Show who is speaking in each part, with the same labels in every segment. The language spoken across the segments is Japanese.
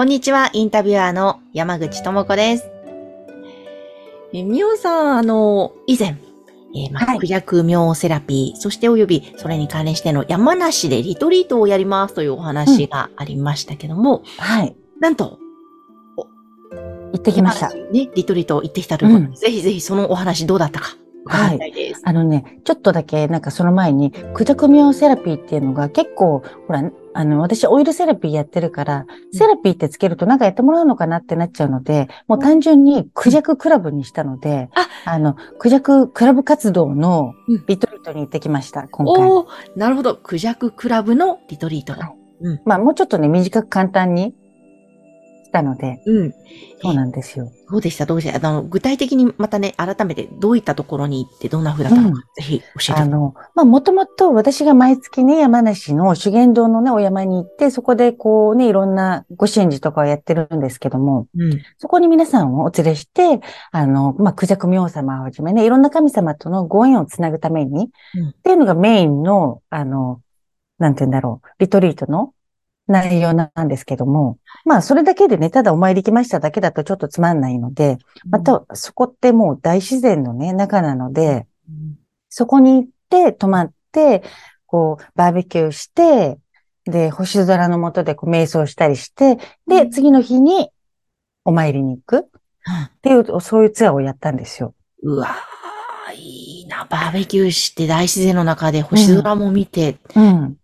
Speaker 1: こんにちは、インタビュアーの山口智子です。え、みおさん、あの、以前、えーまあ
Speaker 2: はい。
Speaker 1: クジャク妙セラピー、そしておよびそれに関連しての山梨でリトリートをやりますというお話がありましたけども、
Speaker 2: はい。
Speaker 1: なんと、
Speaker 2: 行ってきました。
Speaker 1: ね、リトリート行ってきたということで、
Speaker 2: うん。
Speaker 1: ぜひぜひそのお話どうだったか、伺いたいです。
Speaker 2: あのね、ちょっとだけ、なんかその前に、クジャクミオセラピーっていうのが結構、ほら、あの、私オイルセラピーやってるから、セラピーってつけるとなんかやってもらうのかなってなっちゃうので、もう単純にクジャククラブにしたので、
Speaker 1: あ
Speaker 2: あの、クジャククラブ活動の
Speaker 1: うん。
Speaker 2: リトリートに行ってきました、今回。
Speaker 1: おー、なるほど。クジャククラブのリトリート。
Speaker 2: はい。まあ、もうちょっとね、短く簡単にしたので、
Speaker 1: うん。
Speaker 2: そうなんですよ。
Speaker 1: どうでした？どうでした？あの、具体的にまたね、改めてどういったところに行ってどんな風だったのか、
Speaker 2: うん
Speaker 1: ぜひ教えてください。
Speaker 2: あの、まあ、もともと私が毎月ね、山梨の修験道のね、お山に行って、そこでこうね、いろんなご神事とかをやってるんですけども、
Speaker 1: うん。
Speaker 2: そこに皆さんをお連れして、あの、まあ、クジャク明王様をはじめね、いろんな神様とのご縁をつなぐために、
Speaker 1: うん
Speaker 2: っていうのがメインの、あの、なんて言うんだろう、リトリートの内容なんですけども、まあ、それだけでね、ただお参り来ましただけだとちょっとつまんないので、また、そこってもう大自然のね、中なので、
Speaker 1: うん、
Speaker 2: そこに行って、泊まって、こう、バーベキューして、で、星空の下でこう瞑想したりして、で、
Speaker 1: うん
Speaker 2: 次の日にお参りに行くっていう、そういうツアーをやったんですよ。
Speaker 1: うわー、いいな。バーベキューして大自然の中で星空も見て、
Speaker 2: うん。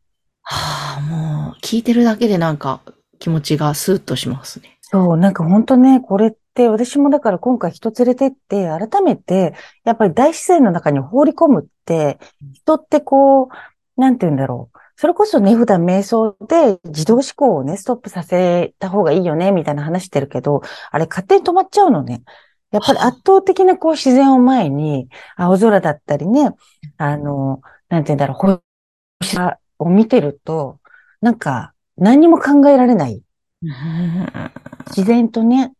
Speaker 1: はあ、もう、聞いてるだけでなんか気持ちがスーッとしますね。
Speaker 2: そう、なんか本当ね、これって私もだから今回人連れてって、改めて、やっぱり大自然の中に放り込むって、人ってこう、なんて言うんだろう。それこそね、普段瞑想で自動思考をね、ストップさせた方がいいよね、みたいな話してるけど、あれ勝手に止まっちゃうのね。やっぱり圧倒的なこう自然を前に、青空だったりね、あの、なんて言うんだろう、星空を見てると、なんか何にも考えられない。
Speaker 1: う ん
Speaker 2: 自然とね、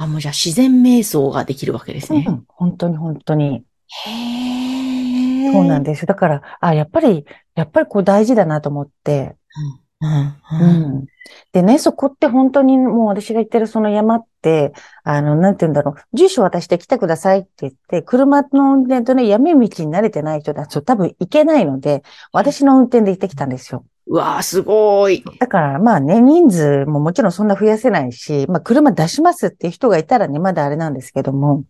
Speaker 1: あ、もうじゃあ自然瞑想ができるわけですね。
Speaker 2: うん、本当に本当に。
Speaker 1: へー。
Speaker 2: そうなんですよ。だから、あ、やっぱり、やっぱりこう大事だなと思って。
Speaker 1: うん。
Speaker 2: う
Speaker 1: うん。
Speaker 2: ん。でね、そこって本当にもう私が言ってるその山って、あの、なんて言うんだろう、住所渡して来てくださいって言って、車の運転とね、闇道に慣れてない人だと多分行けないので、私の運転で行ってきたんですよ。
Speaker 1: うわー、すごい。
Speaker 2: だからまあね、人数ももちろんそんな増やせないし、まあ車出しますっていう人がいたらね、まだあれなんですけども、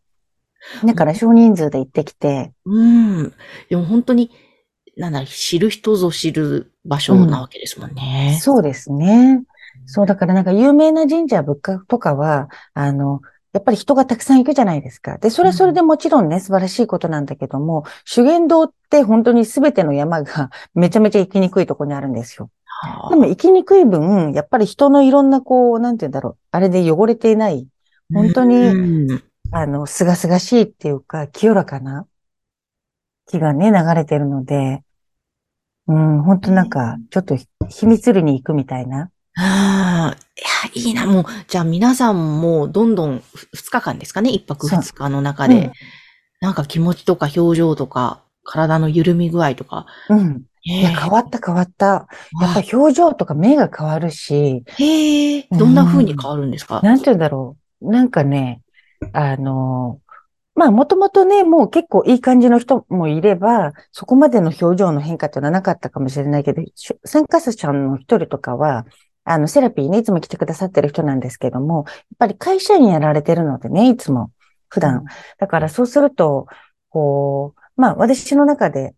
Speaker 2: だから少人数で行ってきて、
Speaker 1: うん。でも本当に、なんだ知る人ぞ知る場所なわけですもんね。
Speaker 2: そうですね。そう、だからなんか有名な神社仏閣とかは、あの、やっぱり人がたくさん行くじゃないですか。で、それはそれでもちろんね、素晴らしいことなんだけども、修験道って本当に全ての山が めちゃめちゃ行きにくいところにあるんですよ。
Speaker 1: はあ
Speaker 2: でも行きにくい分、やっぱり人のいろんなこう、なんて言うんだろう、あれで汚れていない、本当に
Speaker 1: うん
Speaker 2: あの、すがすがしいっていうか、清らかな木がね、流れてるので、うん、本当なんか、ちょっと秘密裏に行くみたいな。
Speaker 1: ああ、いや、いいな、もう、じゃあ皆さんもどんどんふ2日間ですかね、1泊
Speaker 2: そう。
Speaker 1: 2日の中で。
Speaker 2: うん、
Speaker 1: なんか気持ちとか表情とか、体の緩み具合とか、
Speaker 2: うん。いや、
Speaker 1: ええ
Speaker 2: 変わった変わった。やっぱり表情とか目が変わるし、
Speaker 1: へえ、どんな風に変わるんですか？
Speaker 2: なんて言うんだろう。なんかね、あの、まあ、もともとね、もう結構いい感じの人もいれば、そこまでの表情の変化っていうのはなかったかもしれないけど、し参加者の一人とかは、あの、セラピーね、いつも来てくださってる人なんですけども、やっぱり会社員やられてるのでね、いつも、普段。だからそうすると、こう、まあ、私の中で、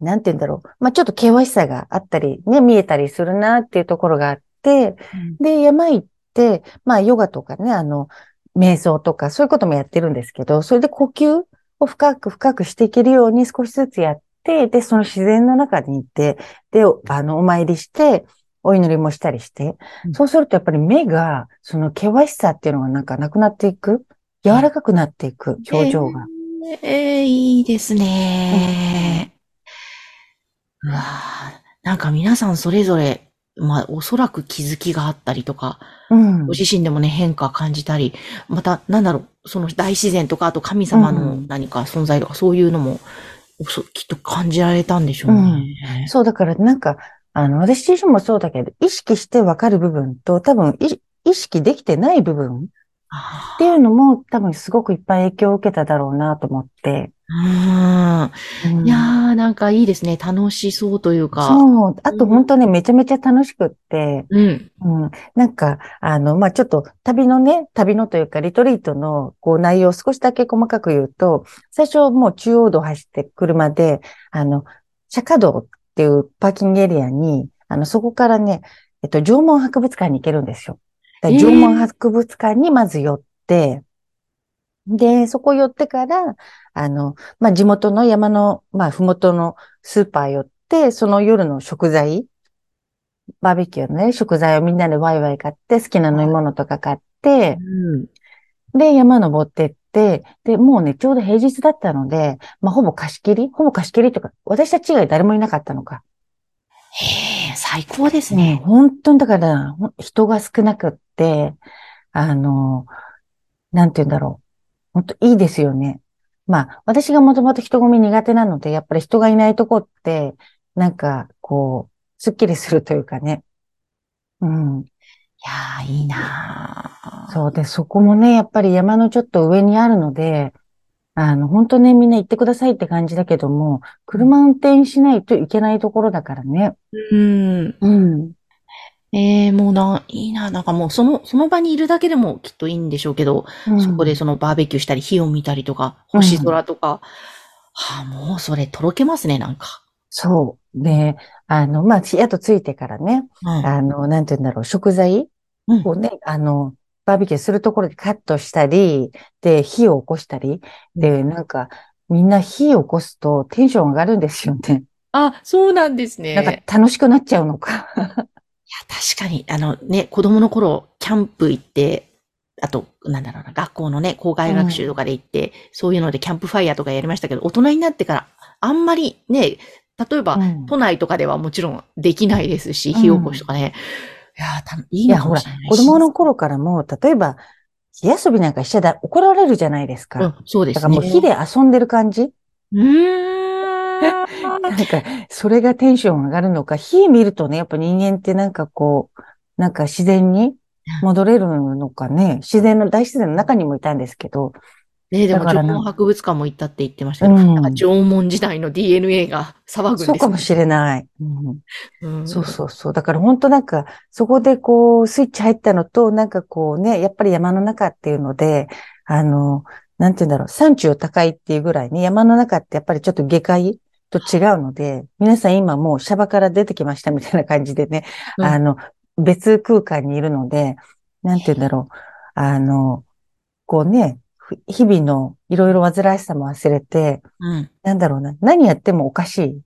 Speaker 2: なんて言うんだろう。まあ、ちょっと険しさがあったり、ね、見えたりするなっていうところがあって、
Speaker 1: うん
Speaker 2: で、山行って、まあ、ヨガとかね、あの、瞑想とか、そういうこともやってるんですけど、それで呼吸を深く深くしていけるように少しずつやって、で、その自然の中に行って、で、あの、お参りして、お祈りもしたりして、
Speaker 1: うん
Speaker 2: そうするとやっぱり目が、その険しさっていうのがなんかなくなっていく。柔らかくなっていく、表情が。
Speaker 1: えー、いいですね。うわーなんか皆さんそれぞれ、まあ、おそらく気づきがあったりとか、
Speaker 2: うん
Speaker 1: ご。自身でもね、変化感じたり、また、なんだろう、その大自然とか、あと神様の
Speaker 2: うん
Speaker 1: 何か存在とか、そういうのも、そきっと感じられたんでしょうね。
Speaker 2: そう、だからなんか、あの、私自身もそうだけど、意識してわかる部分と、多分い、意識できてない部分っ
Speaker 1: あ
Speaker 2: ていうのも、多分すごくいっぱい影響を受けただろうなと思って。
Speaker 1: ーうん
Speaker 2: うん
Speaker 1: いやー、なんかいいですね。楽しそうというか。
Speaker 2: そう。あと本当ね、めちゃめちゃ楽しくって、
Speaker 1: うん。
Speaker 2: うん。なんか、あの、まあ、ちょっと旅のね、旅のというか、リトリートの、こう、内容を少しだけ細かく言うと、最初もう中央道走って車で、あの、釈迦道っていうパーキングエリアに、あの、そこからね、えっと、縄文博物館に行けるんですよ。縄文博物館にまず寄って、で、そこ寄ってから、あの、まあ、地元の山の、まあ、ふもとのスーパー寄って、その夜の食材、バーベキューのね、食材をみんなでワイワイ買って、好きな飲み物とか買って、
Speaker 1: うん。
Speaker 2: で、山登ってって、で、もうね、ちょうど平日だったので、まあ、ほぼ貸し切り？ほぼ貸し切りとか、私たち以外誰もいなかったのか。
Speaker 1: へえ、最高です
Speaker 2: ね、
Speaker 1: ね。
Speaker 2: 本当にだから、人が少なくって、あの、なんて言うんだろう。本当いいですよね。まあ、私がもともと人混み苦手なので、やっぱり人がいないとこって、なんか、こう、すっきりするというかね。うん。
Speaker 1: いやー、いいなー
Speaker 2: そうで、そこもね、やっぱり山のちょっと上にあるので、あの、本当ね、みんな行ってくださいって感じだけども、車運転しないといけないところだからね。
Speaker 1: うん。
Speaker 2: うん。
Speaker 1: ええもうな、いいな、なんかもうその、その場にいるだけでもきっといいんでしょうけど、そこでそのバーベキューしたり、火を見たりとか、
Speaker 2: うん
Speaker 1: 星空とか、はあ、もうそれとろけますね、なんか。
Speaker 2: そう。で、あの、まあ、宿ついてからね、
Speaker 1: うん。
Speaker 2: あの、なんて言うんだろう、食材
Speaker 1: うん
Speaker 2: をね、あの、バーベキューするところでカットしたり、で、火を起こしたり、で、なんか、みんな火を起こすとテンション上がるんですよね。
Speaker 1: あ、そうなんですね。
Speaker 2: なんか楽しくなっちゃうのか。
Speaker 1: いや、確かに、あのね、子供の頃、キャンプ行って、あと、なんだろうな、学校のね、校外学習とかで行って、そういうのでキャンプファイヤーとかやりましたけど、大人になってから、あんまりね、例えば、
Speaker 2: うん
Speaker 1: 都内とかではもちろんできないですし、
Speaker 2: うん
Speaker 1: 火起こしとかね。いやーた、いい
Speaker 2: いや、ほら子供の頃からも、例えば、火遊びなんかしちゃだ、怒られるじゃないですか。
Speaker 1: うん、そうです
Speaker 2: だ
Speaker 1: ね。
Speaker 2: からもう火で遊んでる感じ
Speaker 1: うーん。
Speaker 2: なんか、それがテンション上がるのか、火見るとね、やっぱ人間ってなんかこう、なんか自然に戻れるのかね、自然の、大自然の中にもいたんですけど、
Speaker 1: ねでも、縄文博物館も行ったって言ってましたけど、
Speaker 2: うん。
Speaker 1: なんか縄文時代の DNA が 騒ぐんです
Speaker 2: そうかもしれない。うん。
Speaker 1: うん。
Speaker 2: そうそうそう。だから本当なんか、そこでこう、スイッチ入ったのと、なんかこうね、やっぱり山の中っていうので、あの、なんて言うんだろう、山中高いっていうぐらいね、山の中ってやっぱりちょっと下界と違うので、皆さん今もうシャバから出てきましたみたいな感じでね、
Speaker 1: うん
Speaker 2: あの、別空間にいるので、なんて言うんだろう、あの、こうね、ふ日々のいろいろ煩わしさも忘れて、
Speaker 1: うん。
Speaker 2: なんだろうな、何やってもおかしい。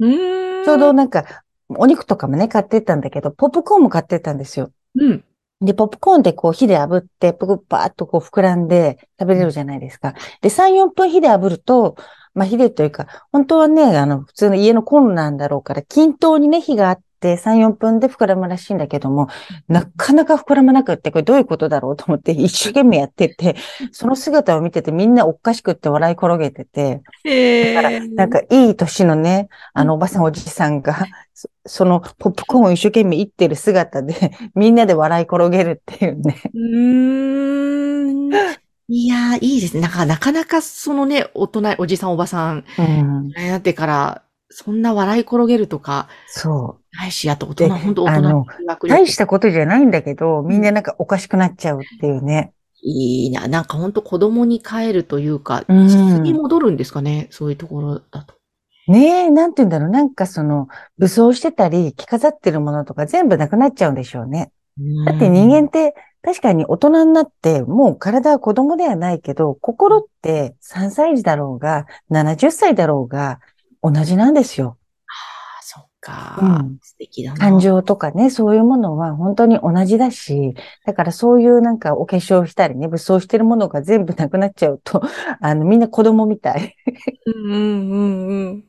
Speaker 2: ちょうどなんか、お肉とかもね、買ってったんだけど、ポップコーンも買ってったんですよ。
Speaker 1: うん。
Speaker 2: で、ポップコーンってこう火で炙って、ぷくぱーっとこう膨らんで食べれるじゃないですか。で、3、4分火で炙ると、まあ火でというか、本当はね、あの、普通の家のコンロなんだろうから、均等にね、火があって、3、4分で膨らむらしいんだけども、なかなか膨らまなくって、これどういうことだろうと思って一生懸命やってて、その姿を見ててみんなおかしくって笑い転げてて、
Speaker 1: へ
Speaker 2: だから、なんかいい年のね、あのおばさんおじさんが、そそのポップコーンを一生懸命いってる姿で、みんなで笑い転げるっていうね。
Speaker 1: うーん。いやー、いいですね。なんか、なかなかそのね、大人、おじさんおばさん、
Speaker 2: うん、
Speaker 1: なってから、そんな笑い転げるとか、
Speaker 2: そ
Speaker 1: ないし、あと大人、
Speaker 2: で
Speaker 1: 本当大人
Speaker 2: 大したことじゃないんだけど、みんななんかおかしくなっちゃうっていうね。
Speaker 1: いいな。なんか本当子供に帰るというか、
Speaker 2: うん
Speaker 1: 実に戻るんですかね。そういうところだと。
Speaker 2: ねえ、なんて言うんだろう。なんかその、武装してたり、着飾ってるものとか全部なくなっちゃうんでしょうね。だって人間って確かに大人になって、もう体は子供ではないけど、心って3歳児だろうが、70歳だろうが、同じなんですよ。
Speaker 1: ああ、そっか。
Speaker 2: うん
Speaker 1: 素敵だな。
Speaker 2: 感情とかね、そういうものは本当に同じだし、だからそういうなんかお化粧したりね、武装してるものが全部なくなっちゃうと、あの、みんな子供みたい。
Speaker 1: うんうんうんうん。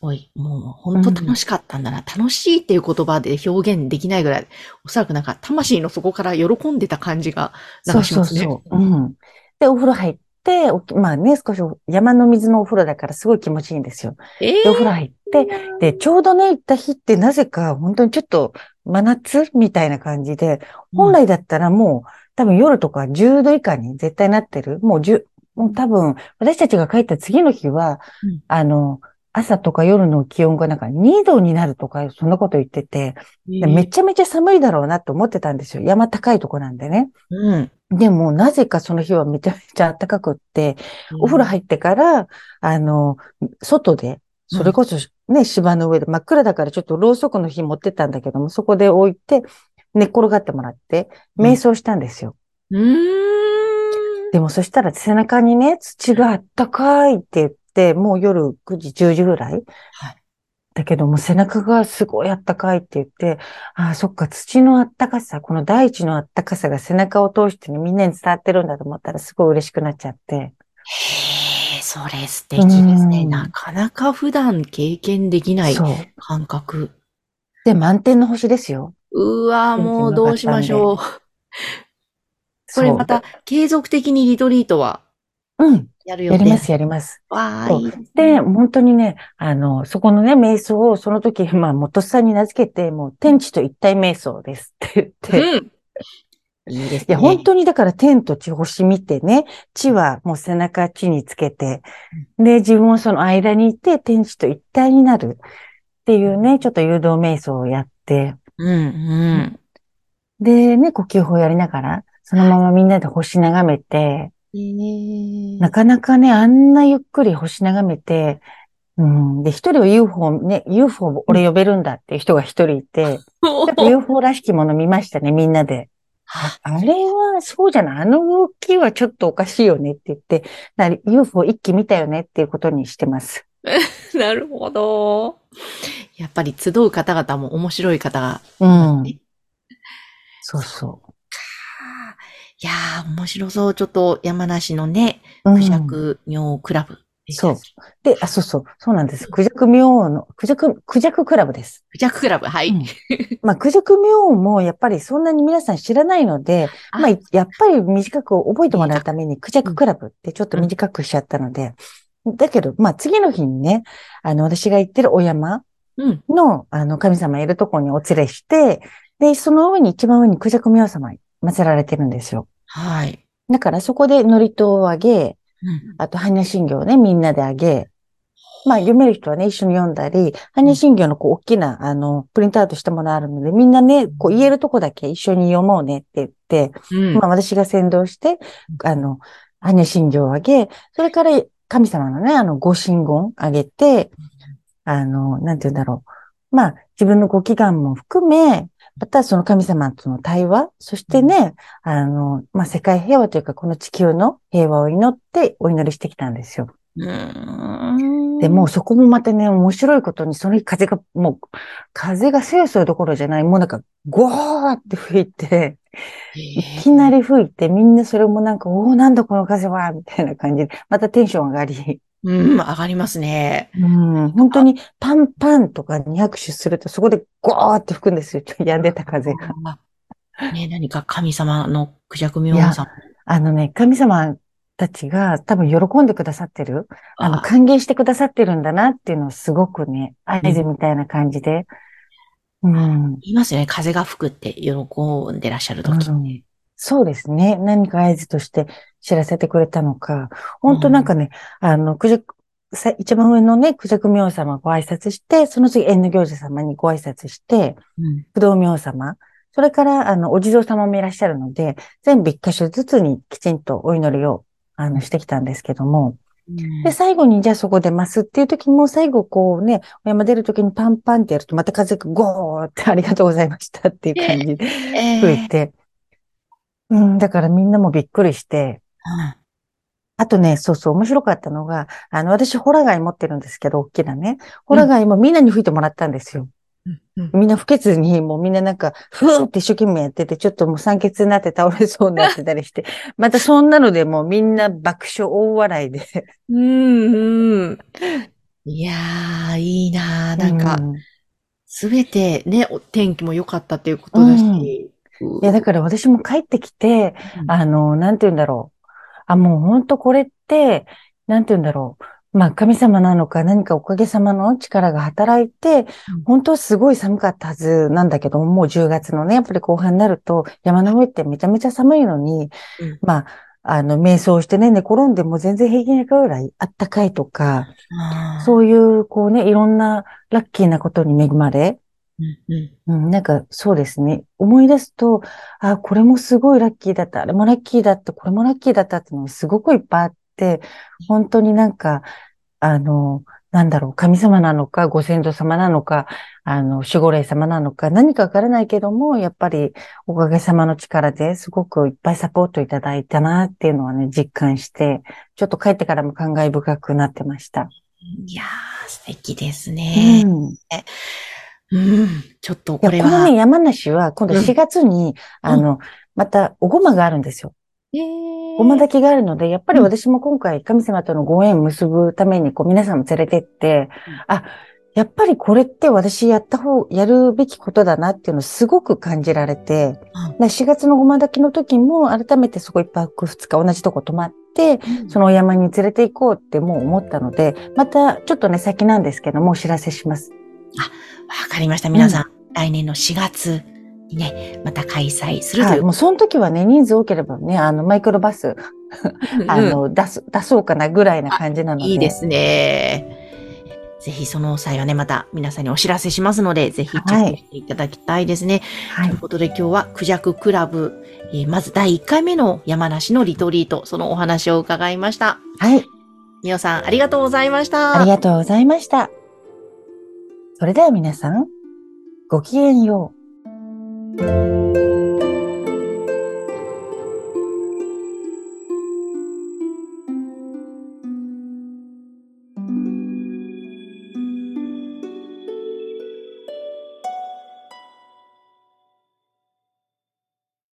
Speaker 1: いやー、すごい。もう、本当楽しかったんだな。楽しいっていう言葉で表現できないぐらい、おそらくなんか、魂の底から喜んでた感じが、なん
Speaker 2: そうそう
Speaker 1: かしますね。
Speaker 2: そう。うん。で、お風呂入って、おまあね、少し山の水のお風呂だからすごい気持ちいいんですよ。
Speaker 1: え
Speaker 2: で、お風呂入って、で、ちょうどね、行った日ってなぜか本当にちょっと真夏みたいな感じで、本来だったらもう多分夜とか10度以下に絶対なってる。もう10、もう多分私たちが帰った次の日は、
Speaker 1: うん
Speaker 2: あの、朝とか夜の気温がなんか2度になるとか、そんなこと言ってて、でめちゃめちゃ寒いだろうなと思ってたんですよ。山高いとこなんでね。
Speaker 1: うん。
Speaker 2: でも、なぜかその日はめちゃめちゃ暖かくって、お風呂入ってから、あの、外で、それこそね、芝の上で真っ暗だからちょっとろうそくの火持ってったんだけども、そこで置いて、寝っ転がってもらって、瞑想したんですよ。
Speaker 1: うーん。
Speaker 2: でもそしたら背中にね、土があったかいって言って、もう夜9時、10時ぐらい？
Speaker 1: はい。
Speaker 2: だけども背中がすごいあったかいって言って、ああ、そっか、土のあったかさ、この大地のあったかさが背中を通してね、みんなに伝わってるんだと思ったらすごい嬉しくなっちゃって。
Speaker 1: へえ、それ素敵ですね。
Speaker 2: うん
Speaker 1: なかなか普段経験できない。感覚。
Speaker 2: で、満天の星ですよ。
Speaker 1: うわーもうどうしましょう。こ
Speaker 2: そう
Speaker 1: れまた継続的にリトリートは
Speaker 2: うん。
Speaker 1: やる予定
Speaker 2: やります、やります。
Speaker 1: わー
Speaker 2: そう
Speaker 1: いいで、
Speaker 2: 本当にね、あの、そこのね、瞑想をその時、まあ、元さんに名付けて、もう天地と一体瞑想ですって言って、
Speaker 1: うん。いいですね。
Speaker 2: いや、本当にだから天と地星見てね、地はもう背中地につけて、で、自分もその間にいて天地と一体になるっていうね、ちょっと誘導瞑想をやって、
Speaker 1: うん、うん。
Speaker 2: でね、呼吸法やりながら、そのままみんなで星眺めて、
Speaker 1: えー
Speaker 2: なかなかね、あんなゆっくり星眺めて、うん、で、一人は UFO ね、UFO 俺呼べるんだっていう人が一人いて、UFO らしきもの見ましたね、みんなで。
Speaker 1: あ
Speaker 2: あれは、そうじゃない？あの動きはちょっとおかしいよねって言って、な UFO 一気見たよねっていうことにしてます。
Speaker 1: なるほど。やっぱり集う方々も面白い方が。
Speaker 2: うん
Speaker 1: ね。
Speaker 2: そうそ
Speaker 1: いやー、面白そう。ちょっと山梨のね、
Speaker 2: う。うん
Speaker 1: クジャク妙クラブ。
Speaker 2: そう。で、あ、そうそう。そうなんです。クジャク妙の、クジャク、クジャククラブです。
Speaker 1: クジャククラブ、はい。
Speaker 2: うんまあ、クジャク妙もやっぱりそんなに皆さん知らないので、
Speaker 1: あ
Speaker 2: まあ、やっぱり短く覚えてもらうために、クジャククラブってちょっと短くしちゃったので、だけど、まあ、次の日にね、あの、私が行ってるお山
Speaker 1: うん。
Speaker 2: の、あの、神様いるところにお連れして、で、その上に一番上にクジャク明王様祀られてるんですよ。
Speaker 1: はい。
Speaker 2: だからそこで祝詞をあげ、
Speaker 1: うん。
Speaker 2: あと、般若心経をね、みんなであげ、まあ、読める人はね、一緒に読んだり、般若心経のこう、大きな、あの、プリントアウトしたものあるので、みんなね、こう、言えるとこだけ一緒に読もうねって言って、
Speaker 1: うん。
Speaker 2: まあ、私が先導して、あの、般若心経をあげ、それから神様のね、あの、ご神言あげて、あの、なんて言うんだろう。まあ、自分のご祈願も含め、またその神様との対話、そしてね、あの、まあ、世界平和というか、この地球の平和を祈ってお祈りしてきたんですよ。で、もうそこもまたね、面白いことに、その日風が、もう、風がそよそよどころじゃない、もうなんか、ゴーって吹いて、いきな
Speaker 1: り。
Speaker 2: り吹いて、みんなそれもなんか、おお、なんだこの風は、みたいな感じで、またテンション上がり、
Speaker 1: うん、上がりますね。
Speaker 2: うん、本当にパンパンとかに拍手すると、そこでゴーって吹くんですよ、病んでた風が。
Speaker 1: あね、何か神様のクジャク明王さん。
Speaker 2: あのね、神様たちが多分喜んでくださってる、あの、
Speaker 1: あ
Speaker 2: 歓迎してくださってるんだなっていうのをすごくね、合図みたいな感じで、うん。
Speaker 1: 言いますよね。風が吹くって喜んでらっしゃる時
Speaker 2: うんそうですね。何か合図として知らせてくれたのか。本当なんかね、あの、クジャク、さ一番上のね、クジャク明王様ご挨拶して、その次縁の行者様にご挨拶して、
Speaker 1: うん。
Speaker 2: 不動明王様、それから、あの、お地蔵様もいらっしゃるので、全部一箇所ずつにきちんとお祈りを、あの、してきたんですけども、で、最後にじゃあそこ出ますっていう時も、最後こうね、お山出る時にパンパンってやると、また風がゴーってありがとうございましたっていう感じで
Speaker 1: えー
Speaker 2: 吹いて、うん、だからみんなもびっくりして、あとね、そうそう、面白かったのが、あの、私、ホラ貝持ってるんですけど、大きなね。ホラ貝もみんなに吹いてもらったんですよ。
Speaker 1: うん
Speaker 2: みんな不潔に、もうみんななんか、ふーって一生懸命やってて、ちょっともう酸欠になって倒れそうになってたりして、またそんなのでもうみんな爆笑大笑いで。
Speaker 1: うん、うん。いやー、いいなー。なんか
Speaker 2: う、
Speaker 1: すべてね、お天気も良かったっていうことだし。
Speaker 2: いや、だから私も帰ってきて、
Speaker 1: うん。
Speaker 2: あの、なんて言うんだろう。あ、もう本当これって、なんて言うんだろう。まあ、神様なのか何かおかげさまの力が働いて、本当はすごい寒かったはずなんだけど、もう10月のね、やっぱり後半になると、山の上ってめちゃめちゃ寒いのに、
Speaker 1: うん。
Speaker 2: まあ、あの、瞑想してね、寝転んでも全然平気なぐらいあったかいとか、そういう、こうね、いろんなラッキーなことに恵まれ、
Speaker 1: うん
Speaker 2: なんかそうですね。思い出すと、あ、これもすごいラッキーだった、あれもラッキーだった、これもラッキーだったっていうのがすごくいっぱいあって、本当になんか、あの、なんだろう、神様なのか、ご先祖様なのか、あの、守護霊様なのか、何かわからないけども、やっぱりおかげさまの力ですごくいっぱいサポートいただいたなっていうのはね、実感して、ちょっと帰ってからも感慨深くなってました。
Speaker 1: いやー、素敵です
Speaker 2: う
Speaker 1: ね。
Speaker 2: ん。
Speaker 1: うん。ちょっとこれは。
Speaker 2: このね、山梨は今度
Speaker 1: うん
Speaker 2: 4月に、あの、またおごまがあるんですよ。
Speaker 1: えー
Speaker 2: ごま炊きがあるので、やっぱり私も今回神様とのご縁を結ぶために、こう皆さんも連れてって、あ、やっぱりこれって私やった方、やるべきことだなっていうのをすごく感じられて、
Speaker 1: うん
Speaker 2: で4月のごま炊きの時も改めてそこ一泊二日同じとこ泊まって、そのお山に連れて行こうってもう思ったので、またちょっとね先なんですけどもお知らせします。
Speaker 1: わかりました。皆さん、来年の4月にね、また開催すると
Speaker 2: はいい。
Speaker 1: う。
Speaker 2: もうその時はね、人数多ければね、あの、マイクロバス、あ
Speaker 1: うん
Speaker 2: の、出す、出そうかなぐらいな感じなので。
Speaker 1: いいですね。ぜひその際はね、また皆さんにお知らせしますので、ぜひチェックしていただきたいですね。
Speaker 2: はい
Speaker 1: という。ことで今日はクジャククラブ、えーまず第1回目の山梨のリトリート、そのお話を伺いました。
Speaker 2: はい。
Speaker 1: みおさん、ありがとうございました。
Speaker 2: ありがとうございました。それでは皆さん、ごきげんよう。